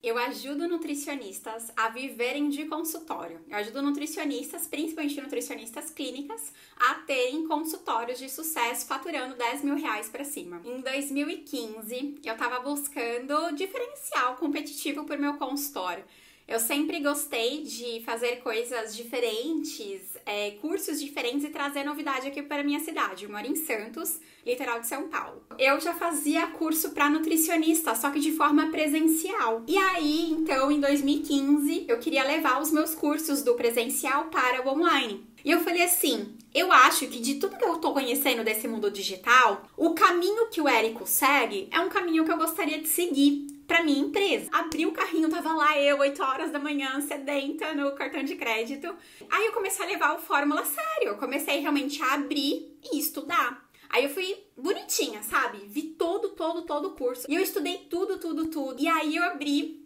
Eu ajudo nutricionistas a viverem de consultório. Eu ajudo nutricionistas, principalmente nutricionistas clínicas, a terem consultórios de sucesso faturando 10 mil reais para cima. Em 2015, eu estava buscando diferencial competitivo para meu consultório. Eu sempre gostei de fazer coisas diferentes, é, cursos diferentes e trazer novidade aqui para minha cidade. Eu moro em Santos, litoral de São Paulo. Eu já fazia curso para nutricionista, só que de forma presencial. E aí, então, em 2015, eu queria levar os meus cursos do presencial para o online. E eu falei assim: eu acho que de tudo que eu tô conhecendo desse mundo digital, o caminho que o Érico segue é um caminho que eu gostaria de seguir para minha empresa. Abri o carrinho, tava lá eu, 8 horas da manhã, sedenta no cartão de crédito. Aí eu comecei a levar o fórmula sério. Eu comecei realmente a abrir e estudar. Aí eu fui bonitinha, sabe? Vi todo, todo, todo o curso. E eu estudei tudo, tudo, tudo. E aí eu abri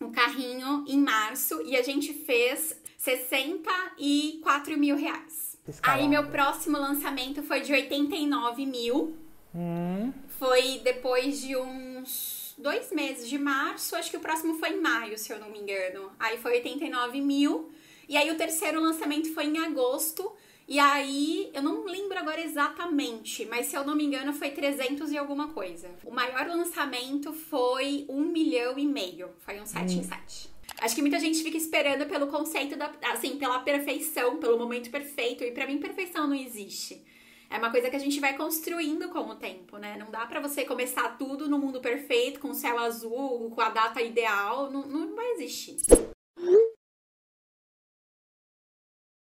o carrinho em março e a gente fez 64 mil reais. Aí meu próximo lançamento foi de 89 mil. Hum. Foi depois de uns dois meses de março, acho que o próximo foi em maio, se eu não me engano. Aí foi 89 mil. E aí o terceiro lançamento foi em agosto. E aí, eu não lembro agora exatamente, mas se eu não me engano foi 300 e alguma coisa. O maior lançamento foi um milhão e meio. Foi um 7 hum. em 7. Acho que muita gente fica esperando pelo conceito da, assim, pela perfeição, pelo momento perfeito. E para mim, perfeição não existe. É uma coisa que a gente vai construindo com o tempo, né? Não dá para você começar tudo no mundo perfeito, com o céu azul, com a data ideal. Não, não vai existir.